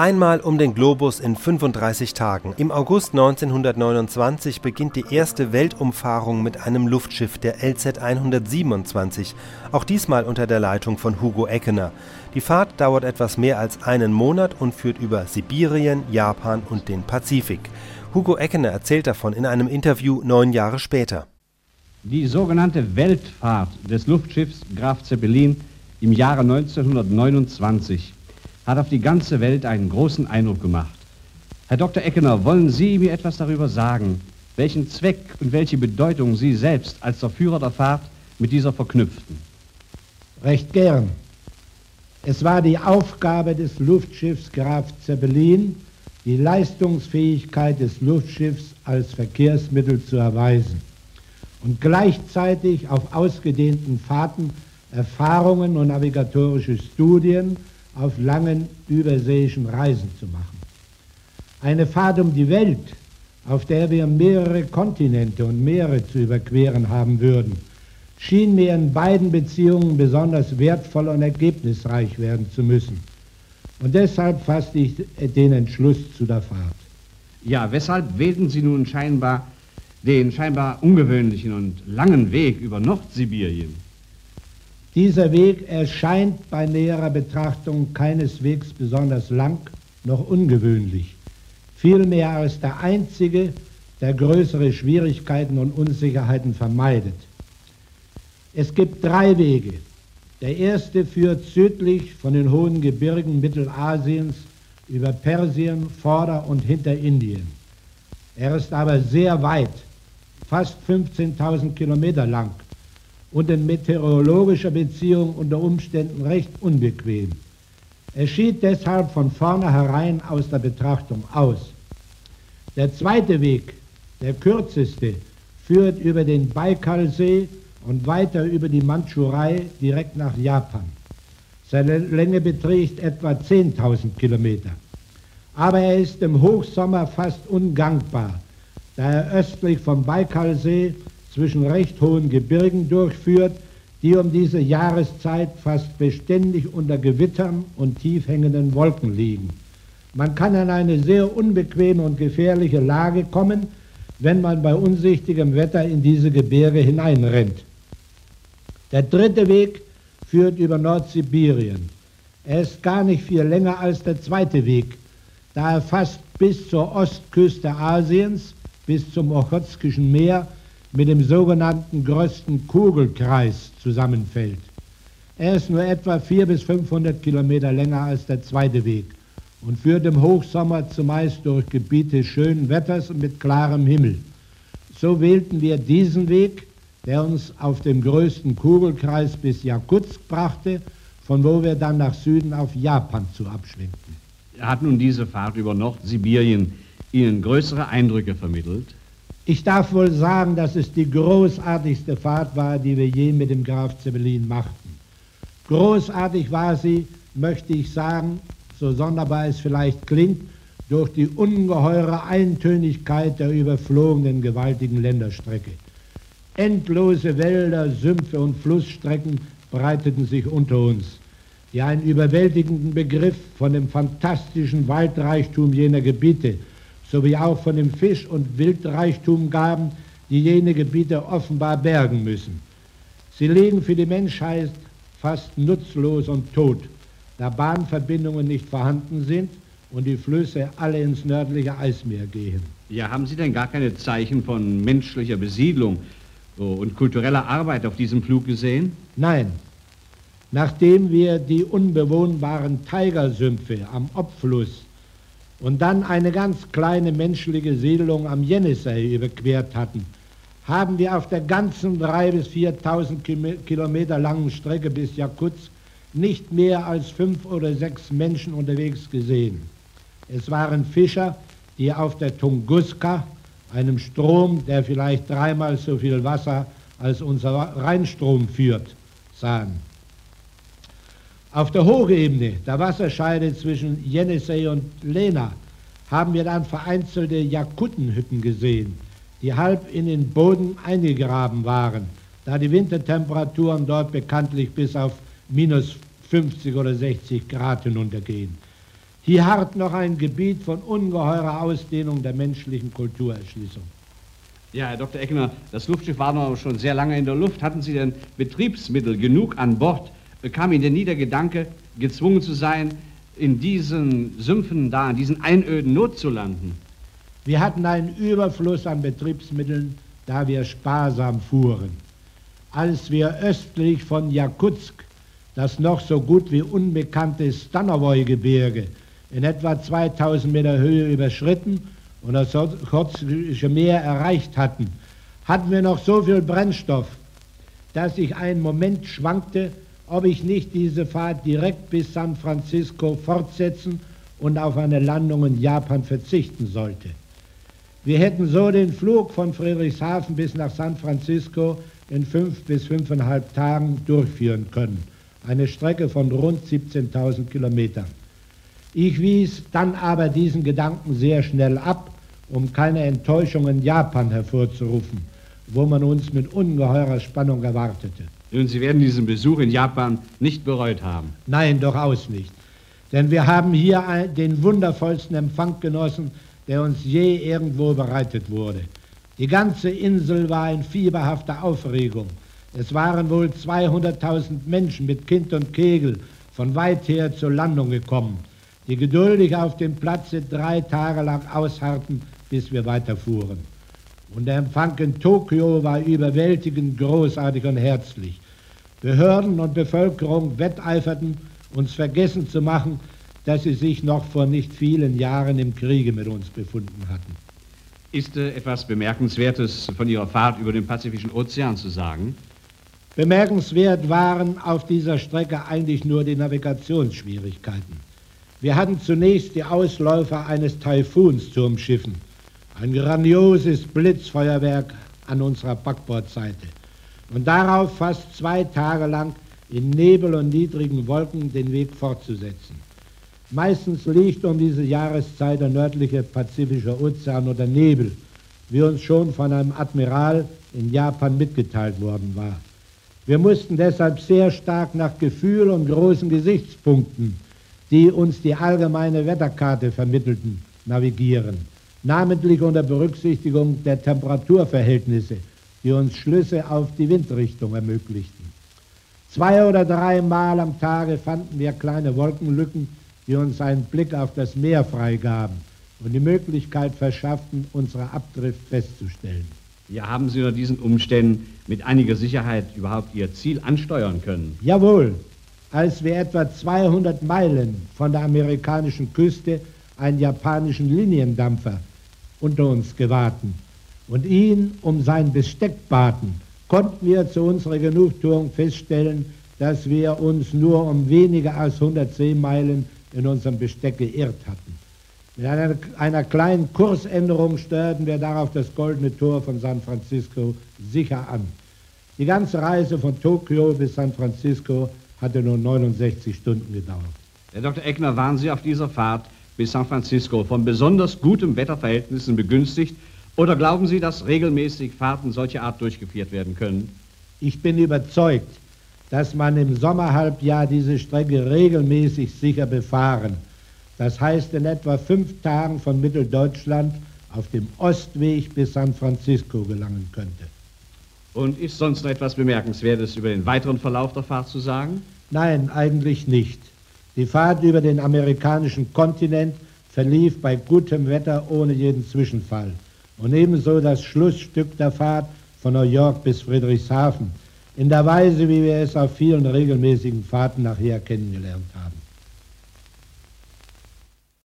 Einmal um den Globus in 35 Tagen. Im August 1929 beginnt die erste Weltumfahrung mit einem Luftschiff, der LZ 127, auch diesmal unter der Leitung von Hugo Eckener. Die Fahrt dauert etwas mehr als einen Monat und führt über Sibirien, Japan und den Pazifik. Hugo Eckener erzählt davon in einem Interview neun Jahre später. Die sogenannte Weltfahrt des Luftschiffs Graf Zeppelin im Jahre 1929 hat auf die ganze Welt einen großen Eindruck gemacht. Herr Dr. Eckener, wollen Sie mir etwas darüber sagen, welchen Zweck und welche Bedeutung Sie selbst als der Führer der Fahrt mit dieser verknüpften? Recht gern. Es war die Aufgabe des Luftschiffs Graf Zeppelin, die Leistungsfähigkeit des Luftschiffs als Verkehrsmittel zu erweisen und gleichzeitig auf ausgedehnten Fahrten Erfahrungen und navigatorische Studien auf langen überseeischen Reisen zu machen. Eine Fahrt um die Welt, auf der wir mehrere Kontinente und Meere zu überqueren haben würden, schien mir in beiden Beziehungen besonders wertvoll und ergebnisreich werden zu müssen. Und deshalb fasste ich den Entschluss zu der Fahrt. Ja, weshalb wählten Sie nun scheinbar den scheinbar ungewöhnlichen und langen Weg über Nordsibirien? Dieser Weg erscheint bei näherer Betrachtung keineswegs besonders lang noch ungewöhnlich, vielmehr als der einzige, der größere Schwierigkeiten und Unsicherheiten vermeidet. Es gibt drei Wege. Der erste führt südlich von den hohen Gebirgen Mittelasiens über Persien, Vorder- und Hinterindien. Er ist aber sehr weit, fast 15.000 Kilometer lang und in meteorologischer Beziehung unter Umständen recht unbequem. Er schied deshalb von vornherein aus der Betrachtung aus. Der zweite Weg, der kürzeste, führt über den Baikalsee und weiter über die Mandschurei direkt nach Japan. Seine Länge beträgt etwa 10.000 Kilometer. Aber er ist im Hochsommer fast ungangbar, da er östlich vom Baikalsee zwischen recht hohen Gebirgen durchführt, die um diese Jahreszeit fast beständig unter Gewittern und tief hängenden Wolken liegen. Man kann in eine sehr unbequeme und gefährliche Lage kommen, wenn man bei unsichtigem Wetter in diese Gebirge hineinrennt. Der dritte Weg führt über Nordsibirien. Er ist gar nicht viel länger als der zweite Weg, da er fast bis zur Ostküste Asiens, bis zum Ochotskischen Meer mit dem sogenannten größten Kugelkreis zusammenfällt. Er ist nur etwa 400 bis 500 Kilometer länger als der zweite Weg und führt im Hochsommer zumeist durch Gebiete schönen Wetters und mit klarem Himmel. So wählten wir diesen Weg, der uns auf dem größten Kugelkreis bis Jakutsk brachte, von wo wir dann nach Süden auf Japan zu abschwenkten. Hat nun diese Fahrt über Nordsibirien Ihnen größere Eindrücke vermittelt? Ich darf wohl sagen, dass es die großartigste Fahrt war, die wir je mit dem Graf Zeppelin machten. Großartig war sie, möchte ich sagen, so sonderbar es vielleicht klingt, durch die ungeheure Eintönigkeit der überflogenen gewaltigen Länderstrecke. Endlose Wälder, Sümpfe und Flussstrecken breiteten sich unter uns, die einen überwältigenden Begriff von dem fantastischen Waldreichtum jener Gebiete sowie auch von dem Fisch- und Wildreichtum gaben, die jene Gebiete offenbar bergen müssen. Sie liegen für die Menschheit fast nutzlos und tot, da Bahnverbindungen nicht vorhanden sind und die Flüsse alle ins nördliche Eismeer gehen. Ja, haben Sie denn gar keine Zeichen von menschlicher Besiedlung und kultureller Arbeit auf diesem Flug gesehen? Nein. Nachdem wir die unbewohnbaren Tigersümpfe am Obfluss und dann eine ganz kleine menschliche Siedlung am Jenisei überquert hatten, haben wir auf der ganzen drei bis 4.000 Kilometer langen Strecke bis Jakutsk nicht mehr als fünf oder sechs Menschen unterwegs gesehen. Es waren Fischer, die auf der Tunguska, einem Strom, der vielleicht dreimal so viel Wasser als unser Rheinstrom führt, sahen. Auf der Hochebene, der Wasserscheide zwischen Jenisei und Lena, haben wir dann vereinzelte Jakutenhütten gesehen, die halb in den Boden eingegraben waren, da die Wintertemperaturen dort bekanntlich bis auf minus 50 oder 60 Grad hinuntergehen. Hier harrt noch ein Gebiet von ungeheurer Ausdehnung der menschlichen Kulturerschließung. Ja, Herr Dr. Eckner, das Luftschiff war noch schon sehr lange in der Luft. Hatten Sie denn Betriebsmittel genug an Bord? Kam Ihnen der Gedanke, gezwungen zu sein, in diesen Sümpfen da, in diesen Einöden Not zu landen? Wir hatten einen Überfluss an Betriebsmitteln, da wir sparsam fuhren. Als wir östlich von Jakutsk das noch so gut wie unbekannte Stanovoy-Gebirge in etwa 2000 Meter Höhe überschritten und das Chotskische Meer erreicht hatten, hatten wir noch so viel Brennstoff, dass ich einen Moment schwankte, ob ich nicht diese Fahrt direkt bis San Francisco fortsetzen und auf eine Landung in Japan verzichten sollte. Wir hätten so den Flug von Friedrichshafen bis nach San Francisco in fünf bis fünfeinhalb Tagen durchführen können. Eine Strecke von rund 17.000 Kilometern. Ich wies dann aber diesen Gedanken sehr schnell ab, um keine Enttäuschung in Japan hervorzurufen, wo man uns mit ungeheurer Spannung erwartete. Und Sie werden diesen Besuch in Japan nicht bereut haben. Nein, durchaus nicht. Denn wir haben hier den wundervollsten Empfang genossen, der uns je irgendwo bereitet wurde. Die ganze Insel war in fieberhafter Aufregung. Es waren wohl 200.000 Menschen mit Kind und Kegel von weit her zur Landung gekommen die geduldig auf dem Platze drei Tage lang ausharrten, bis wir weiterfuhren. Und der Empfang in Tokio war überwältigend großartig und herzlich. Behörden und Bevölkerung wetteiferten, uns vergessen zu machen, dass sie sich noch vor nicht vielen Jahren im Kriege mit uns befunden hatten. Ist äh, etwas Bemerkenswertes von Ihrer Fahrt über den Pazifischen Ozean zu sagen? Bemerkenswert waren auf dieser Strecke eigentlich nur die Navigationsschwierigkeiten. Wir hatten zunächst die Ausläufer eines Taifuns zu umschiffen. Ein grandioses Blitzfeuerwerk an unserer Backbordseite. Und darauf fast zwei Tage lang in Nebel und niedrigen Wolken den Weg fortzusetzen. Meistens liegt um diese Jahreszeit der nördliche Pazifische Ozean oder Nebel, wie uns schon von einem Admiral in Japan mitgeteilt worden war. Wir mussten deshalb sehr stark nach Gefühl und großen Gesichtspunkten die uns die allgemeine Wetterkarte vermittelten, navigieren, namentlich unter Berücksichtigung der Temperaturverhältnisse, die uns Schlüsse auf die Windrichtung ermöglichten. Zwei oder drei Mal am Tage fanden wir kleine Wolkenlücken, die uns einen Blick auf das Meer freigaben und die Möglichkeit verschafften, unsere Abdrift festzustellen. Ja, haben Sie unter diesen Umständen mit einiger Sicherheit überhaupt Ihr Ziel ansteuern können? Jawohl, als wir etwa 200 Meilen von der amerikanischen Küste einen japanischen Liniendampfer unter uns gewahrten und ihn um sein Besteck baten, konnten wir zu unserer Genugtuung feststellen, dass wir uns nur um weniger als 100 Seemeilen in unserem Besteck geirrt hatten. Mit einer, einer, kleinen Kursänderung steuerten wir darauf das goldene Tor von San Francisco sicher an. Die ganze Reise von Tokio bis San Francisco hatte nur 69 Stunden gedauert. Herr Dr. Eckner, waren Sie auf dieser Fahrt bis San Francisco von besonders gutem Wetterverhältnissen begünstigt oder glauben Sie, dass regelmäßig Fahrten solcher Art durchgeführt werden können? Ich bin überzeugt, dass man im Sommerhalbjahr diese Strecke regelmäßig sicher befahren, das heißt in etwa fünf Tagen von Mitteldeutschland auf dem Ostweg bis San Francisco gelangen könnte. Und ist sonst noch etwas Bemerkenswertes über den weiteren Verlauf der Fahrt zu sagen? Nein, eigentlich nicht. Die Fahrt über den amerikanischen Kontinent verlief bei gutem Wetter ohne jeden Zwischenfall. Und ebenso das Schlussstück der Fahrt von New York bis Friedrichshafen, in der Weise, wie wir es auf vielen regelmäßigen Fahrten nachher kennengelernt haben.